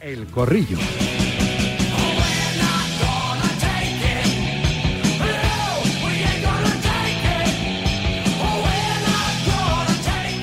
El Corrillo.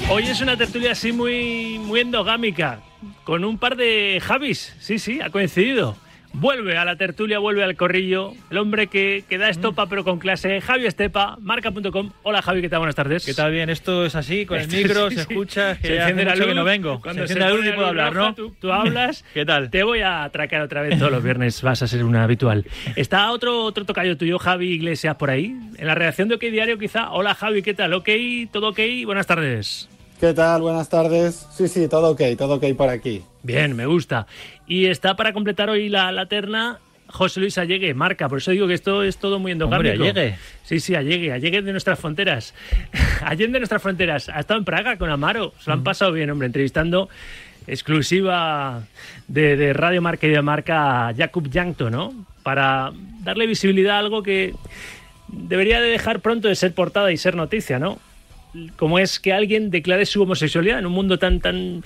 Hoy es una tertulia así muy, muy endogámica, con un par de Javis. Sí, sí, ha coincidido. Vuelve a la tertulia, vuelve al corrillo, el hombre que, que da estopa pero con clase, Javi Estepa, marca.com. Hola Javi, ¿qué tal? Buenas tardes. ¿Qué tal? Bien, esto es así, con el micro, sí, se sí. escucha, que Se ya enciende la mucho luz, que no vengo. Cuando se enciende la luz pone y puedo hablar, roja, ¿no? Tú, tú hablas. ¿Qué tal? Te voy a atracar otra vez todos los viernes, vas a ser un habitual. Está otro, otro tocayo tuyo, Javi Iglesias, por ahí, en la redacción de OK Diario quizá. Hola Javi, ¿qué tal? ¿Ok? ¿Todo ok? Buenas tardes. ¿Qué tal? Buenas tardes. Sí, sí, todo ok, todo ok por aquí. Bien, me gusta. Y está para completar hoy la, la terna José Luis Allegue, marca. Por eso digo que esto es todo muy endogámico. Hombre, Allegue. Sí, sí, Allegue, Allegue de nuestras fronteras. Allegue de nuestras fronteras. Ha estado en Praga con Amaro. Se lo han pasado bien, hombre, entrevistando exclusiva de, de Radio Marca y de Marca a Jakub Jankto, ¿no? Para darle visibilidad a algo que debería de dejar pronto de ser portada y ser noticia, ¿no? Como es que alguien declare su homosexualidad en un mundo tan, tan,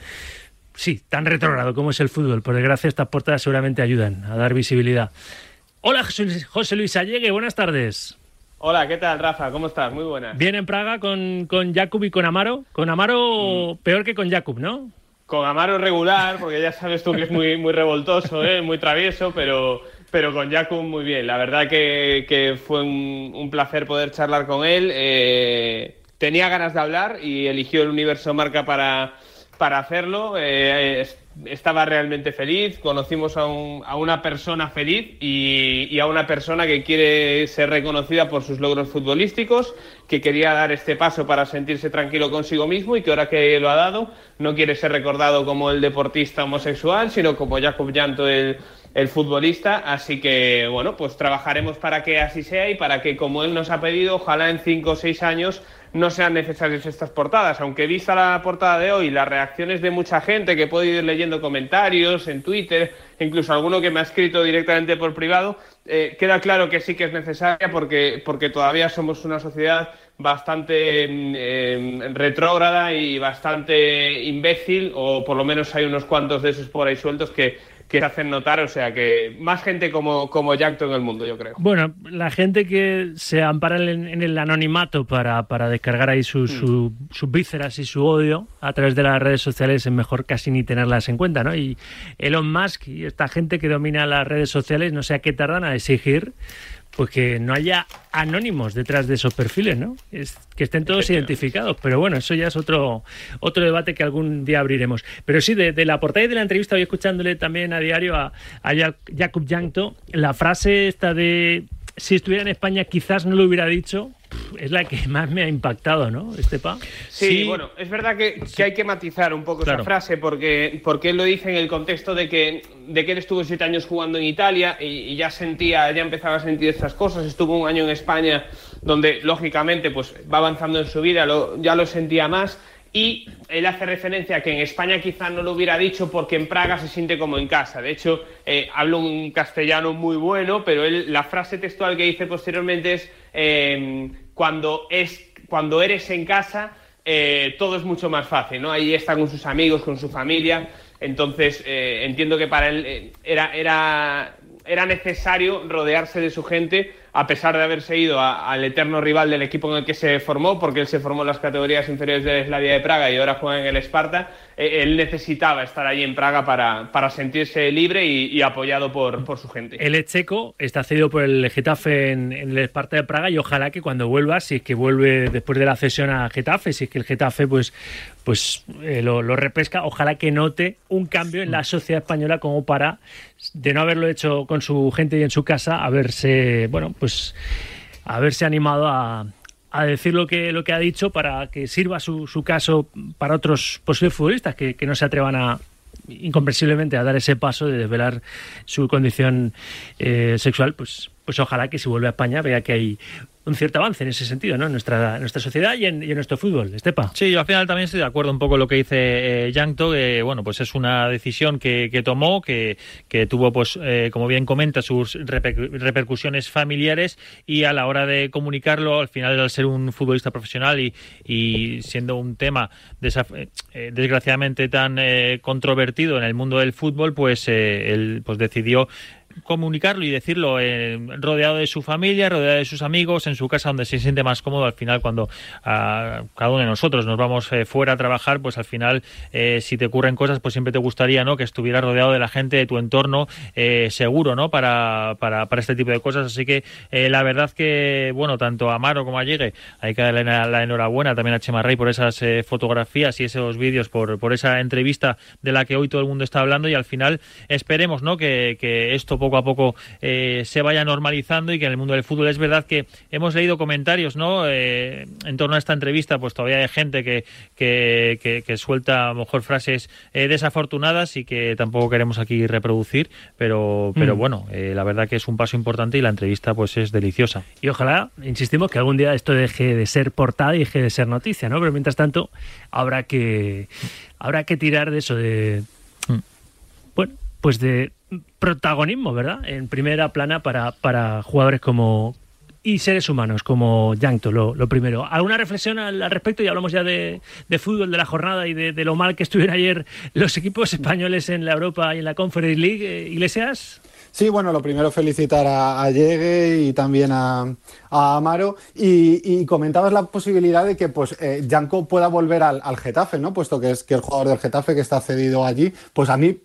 sí, tan retrógrado como es el fútbol. Por desgracia, estas portadas seguramente ayudan a dar visibilidad. Hola, José Luis- Allegue, buenas tardes. Hola, ¿qué tal, Rafa? ¿Cómo estás? Muy buena. Bien en Praga con, con Jakub y con Amaro. Con Amaro peor que con Jakub, ¿no? Con Amaro regular, porque ya sabes tú que es muy, muy revoltoso, ¿eh? muy travieso, pero, pero con Jakub muy bien. La verdad que, que fue un, un placer poder charlar con él. Eh, tenía ganas de hablar y eligió el Universo Marca para, para hacerlo. Eh, es- estaba realmente feliz. Conocimos a, un- a una persona feliz y, y a una persona que quiere ser reconocida por sus logros futbolísticos, que quería dar este paso para sentirse tranquilo consigo mismo y que ahora que lo ha dado no quiere ser recordado como el deportista homosexual, sino como Jacob Llanto, el, el futbolista. Así que, bueno, pues trabajaremos para que así sea y para que, como él nos ha pedido, ojalá en cinco o seis años no sean necesarias estas portadas. Aunque vista la portada de hoy, las reacciones de mucha gente que puede ir leyendo comentarios en Twitter, incluso alguno que me ha escrito directamente por privado, eh, queda claro que sí que es necesaria porque, porque todavía somos una sociedad bastante mm, eh, retrógrada y bastante imbécil, o por lo menos hay unos cuantos de esos por ahí sueltos que, que se hacen notar, o sea que más gente como, como Jackto en el mundo, yo creo. Bueno, la gente que se ampara en, en el anonimato para, para descargar ahí su- su- sus vísceras y su odio a través de las redes sociales es mejor casi ni tenerlas en cuenta, ¿no? Y Elon Musk y esta gente que domina las redes sociales, no sé a qué tardan a exigir pues que no haya anónimos detrás de esos perfiles, ¿no? Es, que estén todos identificados. Pero bueno, eso ya es otro, otro debate que algún día abriremos. Pero sí, de, de la portada y de la entrevista, hoy escuchándole también a diario a, a Ja- Jakub Jankto, la frase esta de si estuviera en España quizás no lo hubiera dicho, es la que más me ha impactado, ¿no, Estepa? Sí, Sí. bueno, es verdad que, que hay que matizar un poco Claro. esa frase porque, porque él lo dice en el contexto de que, de que él estuvo siete años jugando en Italia y, y ya sentía, ya empezaba a sentir estas cosas. Estuvo un año en España donde, lógicamente, pues va avanzando en su vida, lo- ya lo sentía más. Y él hace referencia a que en España quizá no lo hubiera dicho porque en Praga se siente como en casa. De hecho, eh, habla un castellano muy bueno, pero él, la frase textual que dice posteriormente es eh, cuando, es, cuando eres en casa eh, todo es mucho más fácil, ¿no? Ahí está con sus amigos, con su familia. Entonces, eh, entiendo que para él era, era, era necesario rodearse de su gente, a pesar de haberse ido al eterno rival del equipo en el que se formó, porque él se formó en las categorías inferiores de Slavia de Praga y ahora juega en el Esparta. Eh, él necesitaba estar allí en Praga para, para sentirse libre y, apoyado por, por su gente. El Echeco está cedido por el Getafe en, en el Esparta de Praga y ojalá que cuando vuelva, si es que vuelve después de la cesión a Getafe, si es que el Getafe pues, pues eh, lo, lo repesca, ojalá que note un cambio en la sociedad española como para, de no haberlo hecho con su gente y en su casa, haberse, bueno, pues haberse animado a, a decir lo que, lo que ha dicho para que sirva su, su caso para otros posibles futbolistas que, que no se atrevan a incomprensiblemente a dar ese paso de desvelar su condición eh, sexual, pues, pues ojalá que si vuelve a España vea que hay un cierto avance en ese sentido, ¿no? En nuestra, nuestra sociedad y en, nuestro fútbol. Estepa. Sí, yo al final también estoy de acuerdo un poco con lo que dice eh, que bueno, pues es una decisión que, tomó, que, que, tuvo, pues, eh, como bien comenta, sus repercusiones familiares y a la hora de comunicarlo, al final, al ser un futbolista profesional y, y siendo un tema eh, desgraciadamente tan controvertido en el mundo del fútbol, pues él pues decidió comunicarlo y decirlo eh, rodeado de su familia, rodeado de sus amigos, en su casa donde se siente más cómodo. Al final, cuando a, cada uno de nosotros nos vamos eh, fuera a trabajar, pues al final, eh, si te ocurren cosas, pues siempre te gustaría ¿no? que estuvieras rodeado de la gente de tu entorno seguro ¿no? Para, para, para, este tipo de cosas. Así que la verdad que, bueno, tanto a Maro como a Llegue, hay que darle la, enhorabuena también a Chema Rey por esas fotografías y esos vídeos, por, por esa entrevista de la que hoy todo el mundo está hablando y al final esperemos ¿no? que, que esto a poco eh, se vaya normalizando y que en el mundo del fútbol es verdad que hemos leído comentarios no eh, en torno a esta entrevista pues todavía hay gente que, que, suelta a lo mejor frases eh, desafortunadas y que tampoco queremos aquí reproducir pero pero mm. bueno la verdad que es un paso importante y la entrevista pues es deliciosa y ojalá insistimos que algún día esto deje de ser portada y deje de ser noticia no pero mientras tanto habrá que habrá que tirar de eso de mm. bueno pues de protagonismo, ¿verdad? En primera plana para, para jugadores como y seres humanos como Yankto, lo, primero. ¿Alguna reflexión al, respecto? Y hablamos ya de, fútbol, de la jornada y de, lo mal que estuvieron ayer los equipos españoles en la Europa y en la Conference League. Eh, Iglesias. Sí, bueno, lo primero felicitar a, a Llegue y también a, Amaro. Y, comentabas la posibilidad de que pues eh, pueda volver al, al, Getafe, ¿no? Puesto que es que el jugador del Getafe que está cedido allí, pues a mí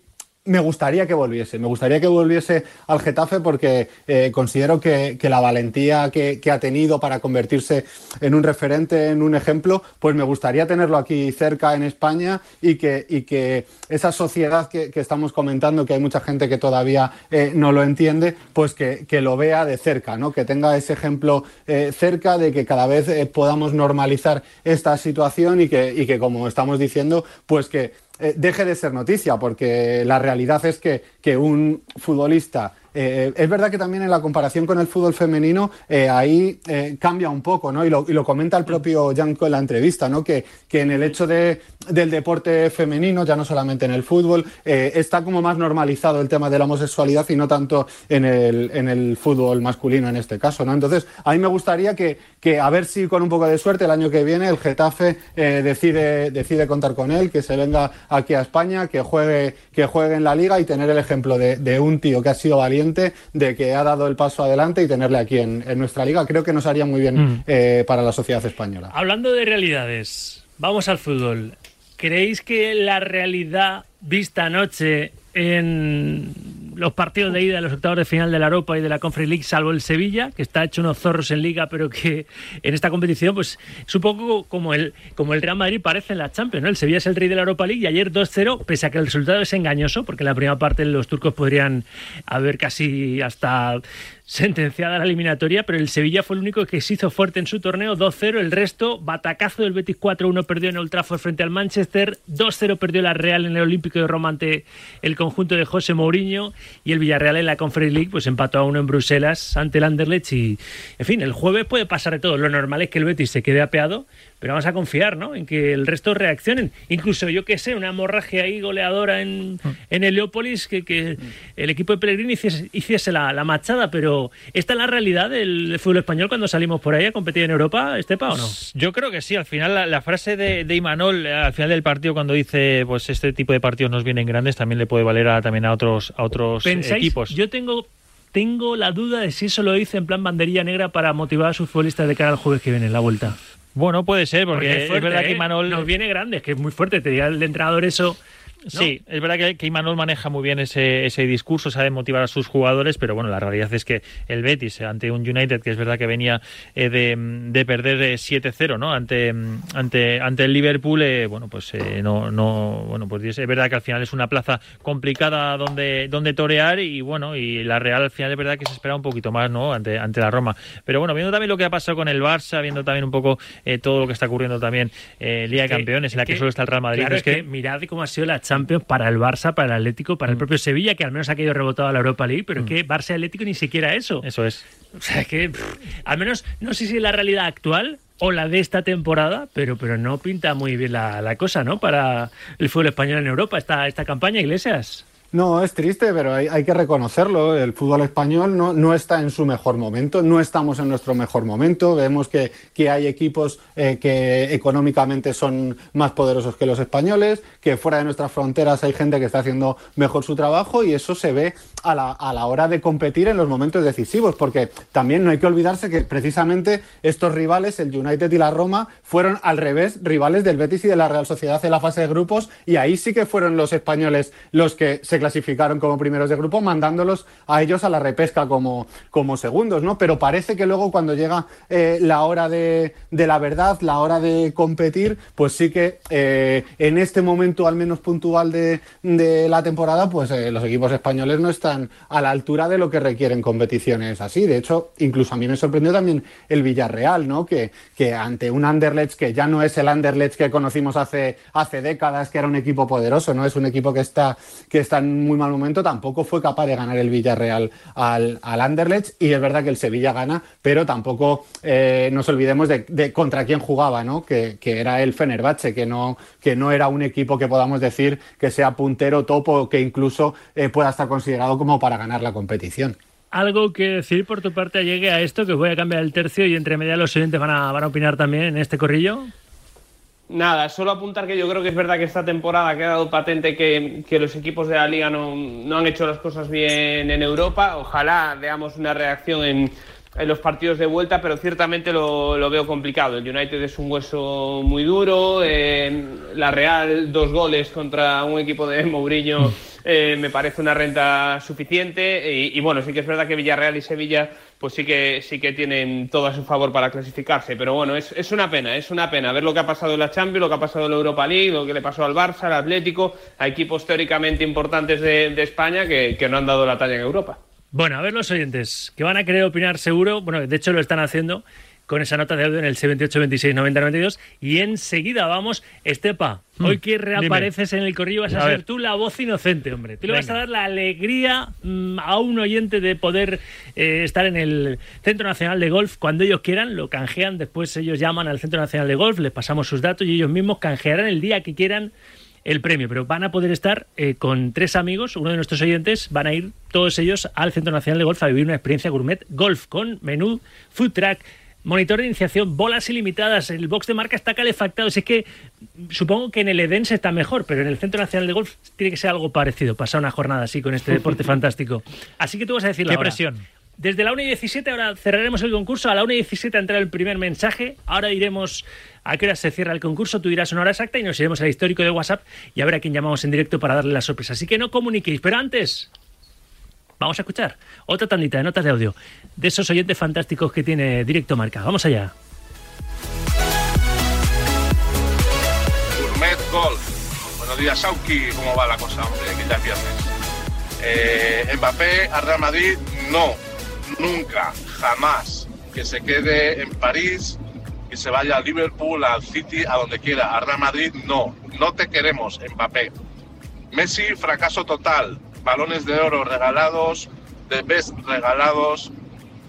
me gustaría que volviese, me gustaría que volviese al Getafe porque eh, considero que, la valentía que, ha tenido para convertirse en un referente, en un ejemplo, pues me gustaría tenerlo aquí cerca en España y que, esa sociedad que, estamos comentando, que hay mucha gente que todavía eh, no lo entiende, pues que, lo vea de cerca, ¿no? que tenga ese ejemplo eh, cerca de que cada vez podamos normalizar esta situación y que, como estamos diciendo, pues que eh, deje de ser noticia, porque la realidad es que, que un futbolista eh, es verdad que también en la comparación con el fútbol femenino eh, ahí cambia un poco, ¿no? Y lo, y lo, comenta el propio Janko en la entrevista, ¿no? Que, que en el hecho de, del deporte femenino, ya no solamente en el fútbol, está como más normalizado el tema de la homosexualidad y no tanto en el, en el fútbol masculino en este caso, ¿no? Entonces, a mí me gustaría que, que a ver si con un poco de suerte el año que viene el Getafe decide, decide contar con él, que se venga aquí a España, que juegue, que juegue en la liga y tener el ejemplo de, de un tío que ha sido valiente de que ha dado el paso adelante y tenerle aquí en, nuestra liga. Creo que nos haría muy bien mm. eh, para la sociedad española. Hablando de realidades, vamos al fútbol. ¿Creéis que la realidad vista anoche en los partidos de ida de los octavos de final de la Europa y de la Conference League, salvo el Sevilla, que está hecho unos zorros en liga, pero que en esta competición pues es un poco como el, como el Real Madrid parece en la Champions, ¿no? El Sevilla es el rey de la Europa League y ayer 2-0, pese a que el resultado es engañoso, porque en la primera parte los turcos podrían haber casi hasta sentenciada la eliminatoria, pero el Sevilla fue el único que se hizo fuerte en su torneo, 2-0, el resto, batacazo del Betis 4-1 perdió en Old frente al Manchester, 2-0 perdió la Real en el Olímpico de Roma ante el conjunto de José Mourinho y el Villarreal en la Conference League pues empató a uno en Bruselas ante el Anderlecht y, en fin, el jueves puede pasar de todo, lo normal es que el Betis se quede apeado, pero vamos a confiar ¿no? en que el resto reaccionen. Incluso, yo que sé, una hemorragia ahí goleadora en, en Heliópolis, que, que el equipo de Pellegrini hiciese, hiciese la, la, machada, pero ¿esta es la realidad del fútbol español cuando salimos por ahí a competir en Europa, Estepa, o no? Yo creo que sí. Al final, la, frase de, de, Imanol, al final del partido, cuando dice pues este tipo de partidos nos vienen grandes, también le puede valer a, también a otros, a otros equipos. Yo tengo tengo la duda de si eso lo dice en plan banderilla negra para motivar a sus futbolistas de cara al jueves que viene en la vuelta. Bueno, puede ser, porque, es, verdad que ¿eh? Manol... Nos viene grande, es que es muy fuerte, te diga el entrenador eso Sí, es verdad que, que Imanol maneja muy bien ese, ese discurso, sabe motivar a sus jugadores, pero bueno, la realidad es que el Betis, ante un United que es verdad que venía eh, de, de, perder 7-0, ¿no? Ante, ante, ante el Liverpool, eh, bueno, pues eh, no, no, bueno, pues es verdad que al final es una plaza complicada donde, donde torear y bueno, y la Real al final es verdad que se espera un poquito más, ¿no? Ante, ante la Roma. Pero bueno, viendo también lo que ha pasado con el Barça, viendo también un poco todo lo que está ocurriendo también en Liga de Campeones, en la que, solo está el Real Madrid. es que, mirad cómo ha sido la charla Champions para el Barça, para el Atlético, para el mm. propio Sevilla, que al menos ha quedado rebotado a la Europa League, pero es mm. que Barça Atlético ni siquiera eso. Eso es. O sea, que al menos no sé si es la realidad actual o la de esta temporada, pero, pero no pinta muy bien la, la cosa, ¿no? Para el fútbol español en Europa, esta, esta campaña, Iglesias. No, es triste, pero hay, que reconocerlo. El fútbol español no, está en su mejor momento, no estamos en nuestro mejor momento. Vemos que, que hay equipos eh, que económicamente son más poderosos que los españoles, que fuera de nuestras fronteras hay gente que está haciendo mejor su trabajo y eso se ve a la, a la hora de competir en los momentos decisivos, porque también no hay que olvidarse que precisamente estos rivales, el United y la Roma, fueron al revés rivales del Betis y de la Real Sociedad en la fase de grupos y ahí sí que fueron los españoles los que se clasificaron como primeros de grupo, mandándolos a ellos a la repesca como, como segundos, ¿no? Pero parece que luego cuando llega eh, la hora de, de, la verdad, la hora de competir, pues sí que eh, en este momento al menos puntual de, de la temporada, pues eh, los equipos españoles no están a la altura de lo que requieren competiciones así. De hecho, incluso a mí me sorprendió también el Villarreal, ¿no? Que, que ante un Anderlecht que ya no es el Anderlecht que conocimos hace, hace décadas, que era un equipo poderoso, ¿no? Es un equipo que está, que está en muy mal momento, tampoco fue capaz de ganar el Villarreal al, al Anderlecht y es verdad que el Sevilla gana, pero tampoco eh, nos olvidemos de, contra quién jugaba, ¿no? Que, era el Fenerbahce, que no, que no era un equipo que podamos decir que sea puntero, topo, que incluso eh, pueda estar considerado como para ganar la competición algo que decir por tu parte llegue a esto, que voy a cambiar el tercio y entre media los siguientes van a, van a opinar también en este corrillo. Nada, solo apuntar que yo creo que es verdad que esta temporada ha quedado patente que, los equipos de la liga no, no, han hecho las cosas bien en Europa. Ojalá veamos una reacción en, en los partidos de vuelta, pero ciertamente lo, lo, veo complicado. El United es un hueso muy duro. Eh, la Real, dos goles contra un equipo de Mourinho. Eh, me parece una renta suficiente y, bueno, sí que es verdad que Villarreal y Sevilla pues sí que sí que tienen todo a su favor para clasificarse, pero bueno, es, es una pena, es una pena ver lo que ha pasado en la Champions, lo que ha pasado en la Europa League, lo que le pasó al Barça, al Atlético, a equipos teóricamente importantes de, de España que, que no han dado la talla en Europa. Bueno, a ver los oyentes, que van a querer opinar seguro, bueno, de hecho lo están haciendo, con esa nota de audio en el C28 26 90 92 y enseguida vamos Estepa hmm. hoy que reapareces en el corrillo vas a, ser tú la voz inocente hombre. Tú le vas a dar la alegría mm, a un oyente de poder eh, estar en el Centro Nacional de Golf cuando ellos quieran lo canjean después ellos llaman al Centro Nacional de Golf les pasamos sus datos y ellos mismos canjearán el día que quieran el premio, pero van a poder estar eh, con tres amigos, uno de nuestros oyentes, van a ir todos ellos al Centro Nacional de Golf a vivir una experiencia gourmet golf con menú, food track, Monitor de iniciación, bolas ilimitadas, el box de marca está calefactado. es que supongo que en el Eden está mejor, pero en el Centro Nacional de Golf tiene que ser algo parecido. Pasar una jornada así con este deporte fantástico. Así que tú vas a decir la ¿Qué presión? Desde la 1 y 17 ahora cerraremos el concurso. A la 1 y 17 entrará el primer mensaje. Ahora iremos a qué hora se cierra el concurso. Tú dirás una hora exacta y nos iremos al histórico de WhatsApp y a ver a quién llamamos en directo para darle la sorpresa. Así que no comuniquéis. Pero antes, Vamos a escuchar otra tandita de notas de audio de esos oyentes fantásticos que tiene Directo Marca. Vamos allá. Gourmet Golf. Buenos días, Sauki. ¿Cómo va la cosa, hombre? Que ya viernes. Eh, Mbappé a Real Madrid, no. Nunca, jamás. Que se quede en París, que se vaya a Liverpool, al City, a donde quiera. A Real Madrid, no. No te queremos, Mbappé. Messi, fracaso total balones de oro regalados, de best regalados,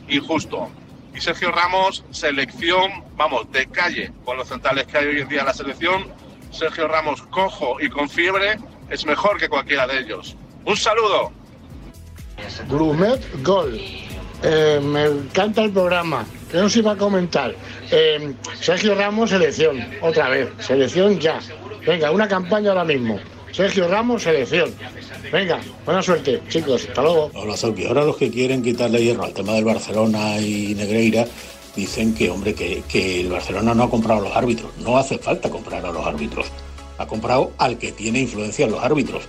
injusto. Y Sergio Ramos, selección, vamos, de calle, con los centrales que hay hoy en día en la selección. Sergio Ramos, cojo y con fiebre, es mejor que cualquiera de ellos. Un saludo. Grumet Gol. Eh, me encanta el programa. ¿Qué nos iba a comentar? Eh, Sergio Ramos, selección. Otra vez. Selección ya. Venga, una campaña ahora mismo. Sergio Ramos, selección. Venga, buena suerte, chicos. Hasta luego. Hola, Sauki. Ahora los que quieren quitarle hierro al tema del Barcelona y Negreira dicen que, hombre, que, el Barcelona no ha comprado a los árbitros. No hace falta comprar a los árbitros. Ha comprado al que tiene influencia en los árbitros.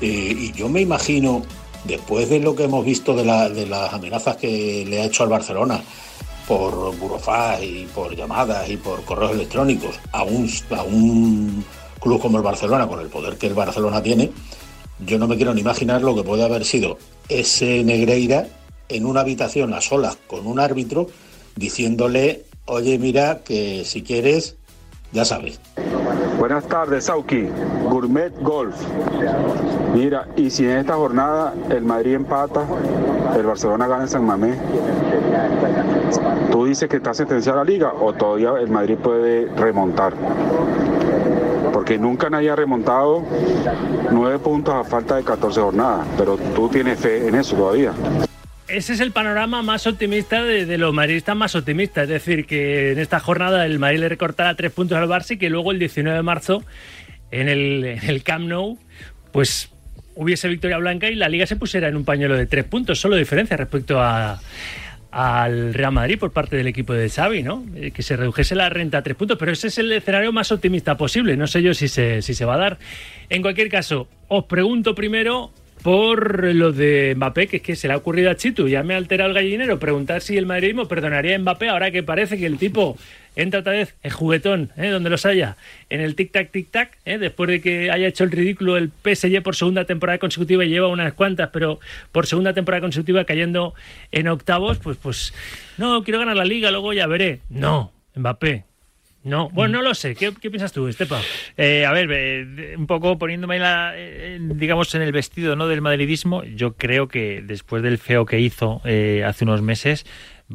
Eh, y yo me imagino, después de lo que hemos visto de, las amenazas que le ha hecho al Barcelona por burofax y por llamadas y por correos electrónicos a un, a un club como el Barcelona, con el poder que el Barcelona tiene, yo no me quiero ni imaginar lo que puede haber sido ese Negreira en una habitación a solas con un árbitro diciéndole, oye, mira, que si quieres, ya sabes. Buenas tardes, Sauki. Gourmet Golf. Mira, y si en esta jornada el Madrid empata, el Barcelona gana en San Mamés, ¿tú dices que está sentenciada la liga o todavía el Madrid puede remontar? Porque nunca nadie ha remontado nueve puntos a falta de 14 jornadas, pero tú tienes fe en eso todavía ese es el panorama más optimista de, los madridistas más optimistas. Es decir, que en esta jornada el Madrid le recortará tres puntos al Barça y que luego el 19 de marzo en el Camp Nou, pues hubiese victoria blanca y la liga se pusiera en un pañuelo de tres puntos, solo diferencia respecto a, al Real Madrid por parte del equipo de Xavi, ¿no? Eh, que se redujese la renta a tres puntos, pero ese es el escenario más optimista posible. No sé yo si se, si se va a dar. En cualquier caso, os pregunto primero por lo de Mbappé, que es que se le ha ocurrido a Chitu, ya me ha alterado el gallinero, preguntar si el madridismo perdonaría a Mbappé ahora que parece que el tipo entra otra vez en juguetón, ¿eh? donde los haya, en el tic-tac, tic-tac, ¿eh? después de que haya hecho el ridículo el PSG por segunda temporada consecutiva y lleva unas cuantas, pero por segunda temporada consecutiva cayendo en octavos, pues, pues, no, quiero ganar la liga, luego ya veré. No, Mbappé, no, bueno, no lo sé. ¿Qué, piensas tú, Estepa? Eh, a ver, eh, un poco poniéndome, la, eh, digamos, en el vestido ¿no? del madridismo, yo creo que después del feo que hizo hace unos meses,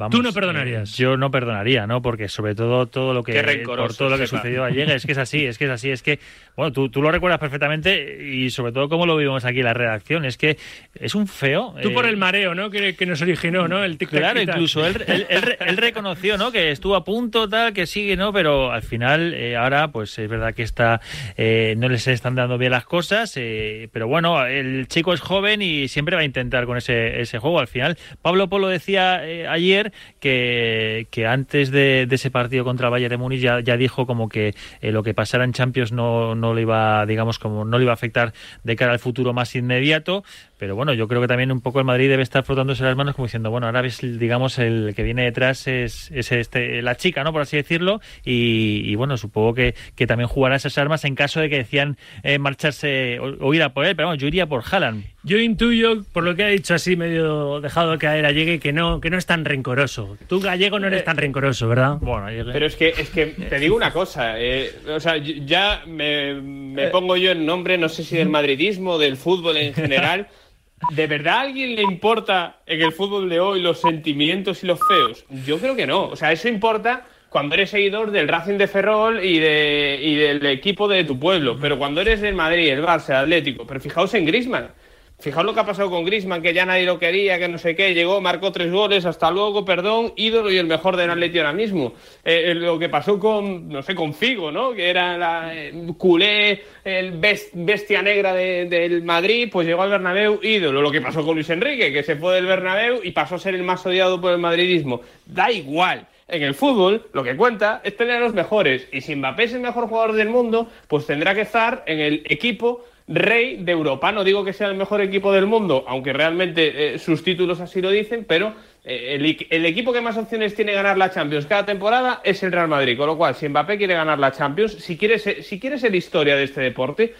Tú no perdonarías. yo no perdonaría, ¿no? Porque sobre todo todo lo que por todo lo que sucedió ayer es que es así, es que es así, es que bueno, tú, tú lo recuerdas perfectamente y sobre todo como lo vivimos aquí en la redacción, es que es un feo. Tú por el mareo, ¿no? Que, que nos originó, ¿no? El Claro, incluso él, él, reconoció, ¿no? Que estuvo a punto, tal, que sigue, ¿no? Pero al final, eh, ahora, pues es verdad que está, eh, no les están dando bien las cosas, eh, pero bueno, el chico es joven y siempre va a intentar con ese, ese juego. Al final, Pablo Polo decía ayer que, antes de, ese partido contra el de Múnich ya, dijo como que eh, lo que pasara en Champions no, no le iba, digamos, como no le iba a afectar de cara al futuro más inmediato, pero bueno, yo creo que también un poco el Madrid debe estar frotándose las manos como diciendo, bueno, ahora ves, digamos, el que viene detrás es, es este, la chica, ¿no? Por así decirlo, y, bueno, supongo que, también jugará esas armas en caso de que decían eh, marcharse o, ir a por él, pero bueno, yo iría por Haaland. Yo intuyo, por lo que ha dicho así, medio dejado caer a Llegue, que no, que no es tan rencoroso. Tú, gallego, no eres tan rencoroso, ¿verdad? Bueno, Pero es que, es que te digo una cosa, eh, o sea, ya me, me pongo yo en nombre, no sé si del madridismo, del fútbol en general. ¿De verdad a alguien le importa en el fútbol de hoy los sentimientos y los feos? Yo creo que no. O sea, eso importa cuando eres seguidor del Racing de Ferrol y, de, y del equipo de tu pueblo. Pero cuando eres del Madrid, el Barça, el Atlético. Pero fijaos en Grisman. Fijaos lo que ha pasado con Grisman, que ya nadie lo quería, que no sé qué, llegó, marcó tres goles, hasta luego, perdón, ídolo y el mejor del Atleti ahora mismo. Eh, eh, lo que pasó con, no sé, con Figo, ¿no? Que era la eh, culé, el bestia negra del Madrid, pues llegó al Bernabéu, ídolo. Lo que pasó con Luis Enrique, que se fue del Bernabéu y pasó a ser el más odiado por el madridismo. Da igual. En el fútbol, lo que cuenta es tener a los mejores. Y si Mbappé es el mejor jugador del mundo, pues tendrá que estar en el equipo rey de Europa. No digo que sea el mejor equipo del mundo, aunque realmente eh, sus títulos así lo dicen, pero eh, el, equipo que más opciones tiene ganar la Champions cada temporada es el Real Madrid. Con lo cual, si Mbappé quiere ganar la Champions, si quiere ser, si quiere ser historia de este deporte,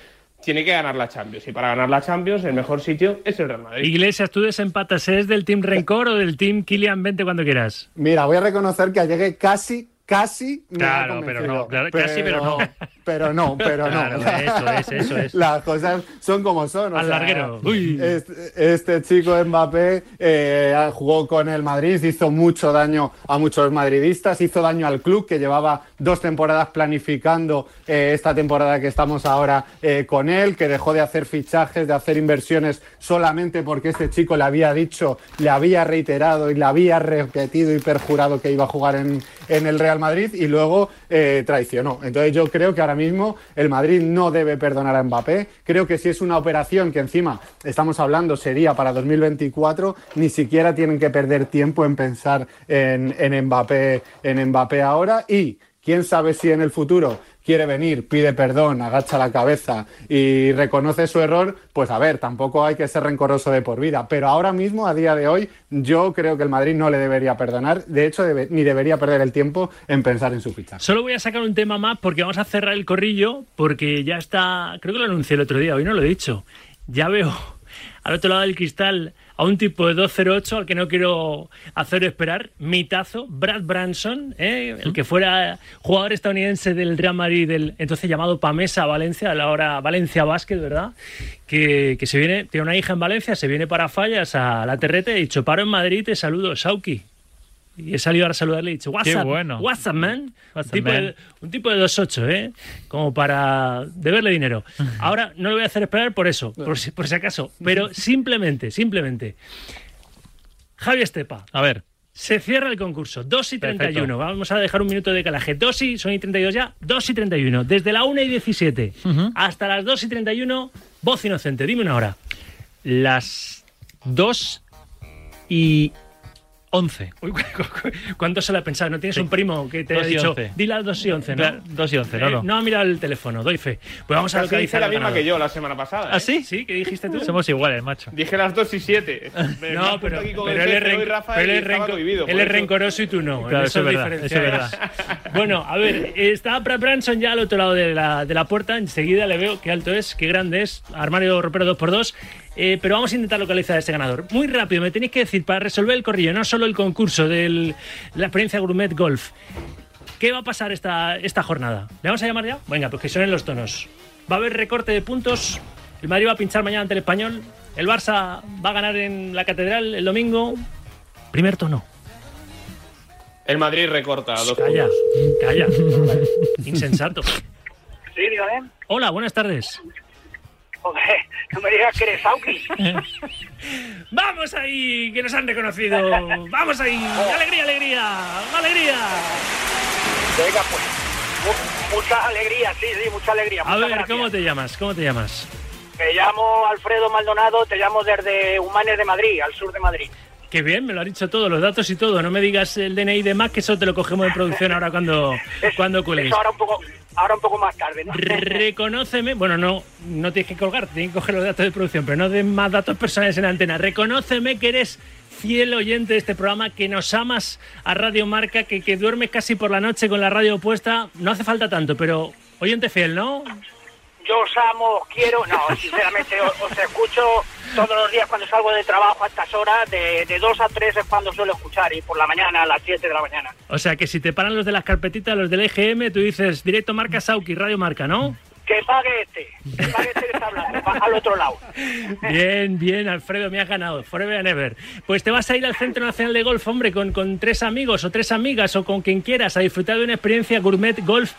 tiene que ganar la Champions. Y para ganar la Champions, el mejor sitio es el Real Madrid. Iglesias, tú desempatas, ¿es del Team Rencor o del Team Kylian Vente cuando quieras? Mira, voy a reconocer que llegué casi casi claro, pero no, casi, pero no. Pero no, pero no. eso es, eso es. Las cosas son como son. Al larguero. Este, este, chico Mbappé eh, jugó con el Madrid, hizo mucho daño a muchos madridistas, hizo daño al club que llevaba dos temporadas planificando eh, esta temporada que estamos ahora eh, con él, que dejó de hacer fichajes, de hacer inversiones solamente porque este chico le había dicho, le había reiterado y le había repetido y perjurado que iba a jugar en, en el Real Madrid y luego eh, traicionó. Entonces yo creo que ahora mismo el Madrid no debe perdonar a Mbappé. Creo que si es una operación que encima estamos hablando sería para 2024, ni siquiera tienen que perder tiempo en pensar en, en Mbappé, en Mbappé ahora y quién sabe si en el futuro quiere venir, pide perdón, agacha la cabeza y reconoce su error, pues a ver, tampoco hay que ser rencoroso de por vida. Pero ahora mismo, a día de hoy, yo creo que el Madrid no le debería perdonar. De hecho, ni debería perder el tiempo en pensar en su ficha. Solo voy a sacar un tema más porque vamos a cerrar el corrillo porque ya está, creo que lo anuncié el otro día, hoy no lo he dicho. Ya veo al otro lado del cristal a un tipo de 208 al que no quiero hacer esperar, mitazo, Brad Branson, ¿eh? el que fuera jugador estadounidense del Real Madrid, del entonces llamado Pamesa Valencia, a la hora Valencia Basket, ¿verdad? Que, que se viene, tiene una hija en Valencia, se viene para Fallas a la Terrete y dicho, paro en Madrid, te saludo, Sauki. Y he salido a saludarle y he dicho, what's Qué up, bueno. what's up, man? What's un, tipo man? De, un tipo de 2'8, ¿eh? Como para deberle dinero. Ahora no lo voy a hacer esperar por eso, por si, por si acaso. Pero simplemente, simplemente. Javi Estepa, A ver. se cierra el concurso, 2 y Perfecto. 31. Vamos a dejar un minuto de calaje. 2 y, son y 32 ya, 2 y 31. Desde la 1 y 17 Ujú. hasta las 2 y 31, voz inocente. Dime una hora. Las 2 y 11. Uy, cu- cu- cu- ¿Cuánto se lo ha pensado? ¿No tienes un primo que te ha dicho, once. di las 2 y 11, no? Claro, 2 y 11, no, Eh, no. no ha mirado el teléfono, doy fe. Pues vamos a Casi dice localizar la misma ganador. que yo la semana pasada. ¿Ah, ¿eh? sí? ¿Sí? ¿Qué dijiste tú? Somos iguales, macho. Dije las 2 y 7. No, pero, pero el él, es, ren- pero él renco- cohibido, él es rencoroso y tú no. Claro, eso es verdad, eso es bueno, a ver, está Brad Branson ya al otro lado de la, de la puerta. Enseguida le veo qué alto es, qué grande es. Armario ropero 2x2. Eh, pero vamos a intentar localizar a este ganador. Muy rápido, me tenéis que decir, para resolver el corrillo, no solo el concurso de la experiencia Gourmet Golf, ¿qué va a pasar esta, esta jornada? ¿Le vamos a llamar ya? Venga, pues que suenen los tonos. Va a haber recorte de puntos. El Madrid va a pinchar mañana ante el Español. El Barça va a ganar en la Catedral el domingo. Primer tono. El Madrid recorta. Dos Calla, puntos. calla. Insensato. Sí, dígame. Hola, buenas tardes. No me digas que eres Sauki. ¡Vamos ahí! ¡Que nos han reconocido! ¡Vamos ahí! ¡Alegría, alegría! ¡Alegría! Venga, pues. mu- mucha alegría, sí, sí, mucha alegría. A ver, gracias. ¿cómo te llamas? ¿Cómo te llamas? Me llamo Alfredo Maldonado, te llamo desde Humanes de Madrid, al sur de Madrid. Qué bien, me lo ha dicho todo, los datos y todo. No me digas el DNI de más, que eso te lo cogemos de producción ahora cuando, Es- cuando cuelgues. Eso ahora un poco, ahora un poco más tarde, ¿no? Reconóceme, bueno, no, no tienes que colgar, tienes que coger los datos de producción, pero no den más datos personales en la antena. Reconóceme que eres fiel oyente de este programa, que nos amas a Radio Marca, que, que duermes casi por la noche con la radio puesta. No hace falta tanto, pero oyente fiel, ¿no? Yo os amo, os quiero. No, sinceramente, os, os escucho todos los días cuando salgo de trabajo a estas horas. De, de 2 a 3 es cuando suelo escuchar, y por la mañana, a las 7 de la mañana. O sea, que si te paran los de las carpetitas, los del EGM, tú dices directo Marca Sauki, Radio Marca, ¿no? Que pague este, que pague este que está hablando, al otro lado. Bien, bien, Alfredo, me has ganado. Forever and ever. Pues te vas a ir al Centro Nacional de Golf, hombre, con, con tres amigos o tres amigas o con quien quieras a disfrutar de una experiencia gourmet golf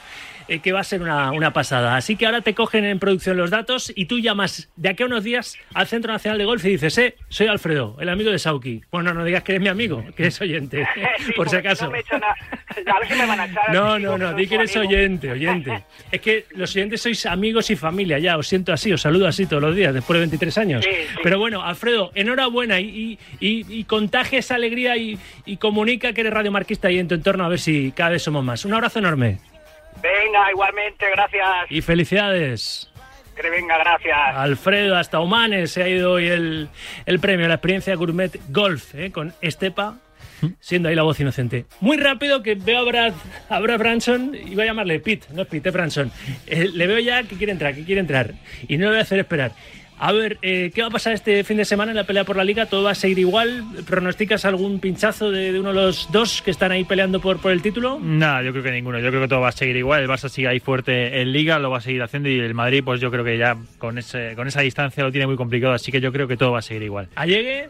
eh, que va a ser una, una pasada. Así que ahora te cogen en producción los datos y tú llamas de aquí a unos días al Centro Nacional de Golf y dices, eh, soy Alfredo, el amigo de Sauki. Bueno, no digas que eres mi amigo, que eres oyente, Sí, por si acaso. no me echan a, a ver si me van a echar. No, no, no, di que eres amigo. oyente, oyente. Es que los oyentes sois amigos y familia, ya, os siento así, os saludo así todos los días, después de 23 años. Sí, sí. Pero bueno, Alfredo, enhorabuena y, y, y- y contagia esa alegría y, y comunica que eres radiomarquista ahí en tu entorno a ver si cada vez somos más. Un abrazo enorme Venga, igualmente, gracias. y felicidades. Que venga, gracias. Alfredo, hasta Humanes se ha ido hoy el, el premio, la experiencia Gourmet Golf, ¿eh? con Estepa, siendo ahí la voz inocente. Muy rápido que veo a Brad, a Brad Branson, iba a llamarle Pete, no es Pete, es Branson. Eh, le veo ya que quiere entrar, que quiere entrar, y no le voy a hacer esperar. A ver, eh, ¿qué va a pasar este fin de semana en la pelea por la liga? ¿Todo va a seguir igual? ¿Pronosticas algún pinchazo de, de uno de los dos que están ahí peleando por, por el título? Nada, yo creo que ninguno. Yo creo que todo va a seguir igual. El Barça sigue ahí fuerte en Liga, lo va a seguir haciendo y el Madrid, pues yo creo que ya con ese, con esa distancia lo tiene muy complicado. Así que yo creo que todo va a seguir igual. ¿Allegue?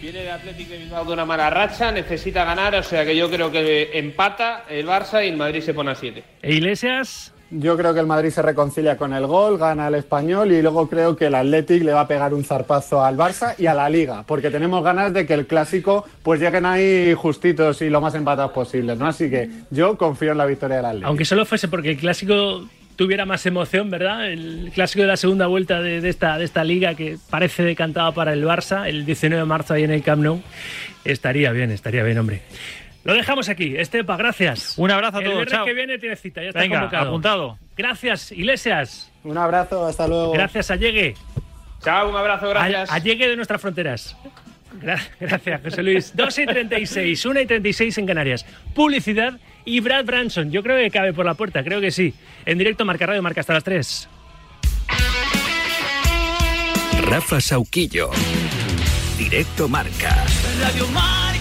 Viene el Atlético de Bilbao de una mala racha, necesita ganar, o sea que yo creo que empata el Barça y el Madrid se pone a 7. ¿E Iglesias? Yo creo que el Madrid se reconcilia con el gol, gana el español y luego creo que el Athletic le va a pegar un zarpazo al Barça y a la Liga, porque tenemos ganas de que el clásico pues lleguen ahí justitos y lo más empatados posibles, ¿no? Así que yo confío en la victoria del Athletic. Aunque solo fuese porque el clásico tuviera más emoción, ¿verdad? El clásico de la segunda vuelta de, esta, de esta liga que parece decantado para el Barça, el 19 de marzo ahí en el Camp Nou, estaría bien, estaría bien, hombre. Lo dejamos aquí. Estepa, gracias. Un abrazo a El todos, viernes chao. que viene tiene cita, ya está Venga, convocado. apuntado. Gracias, Iglesias. Un abrazo, hasta luego. Gracias, Allegue. Chao, un abrazo, gracias. A- Allegue de nuestras fronteras. Gra- Gracias, José Luis. 2 y 36, 1 y 36 en Canarias. Publicidad y Brad Branson. Yo creo que cabe por la puerta, creo que sí. En directo, Marca Radio, marca hasta las 3. Rafa Sauquillo. Directo Marca. Radio Marca.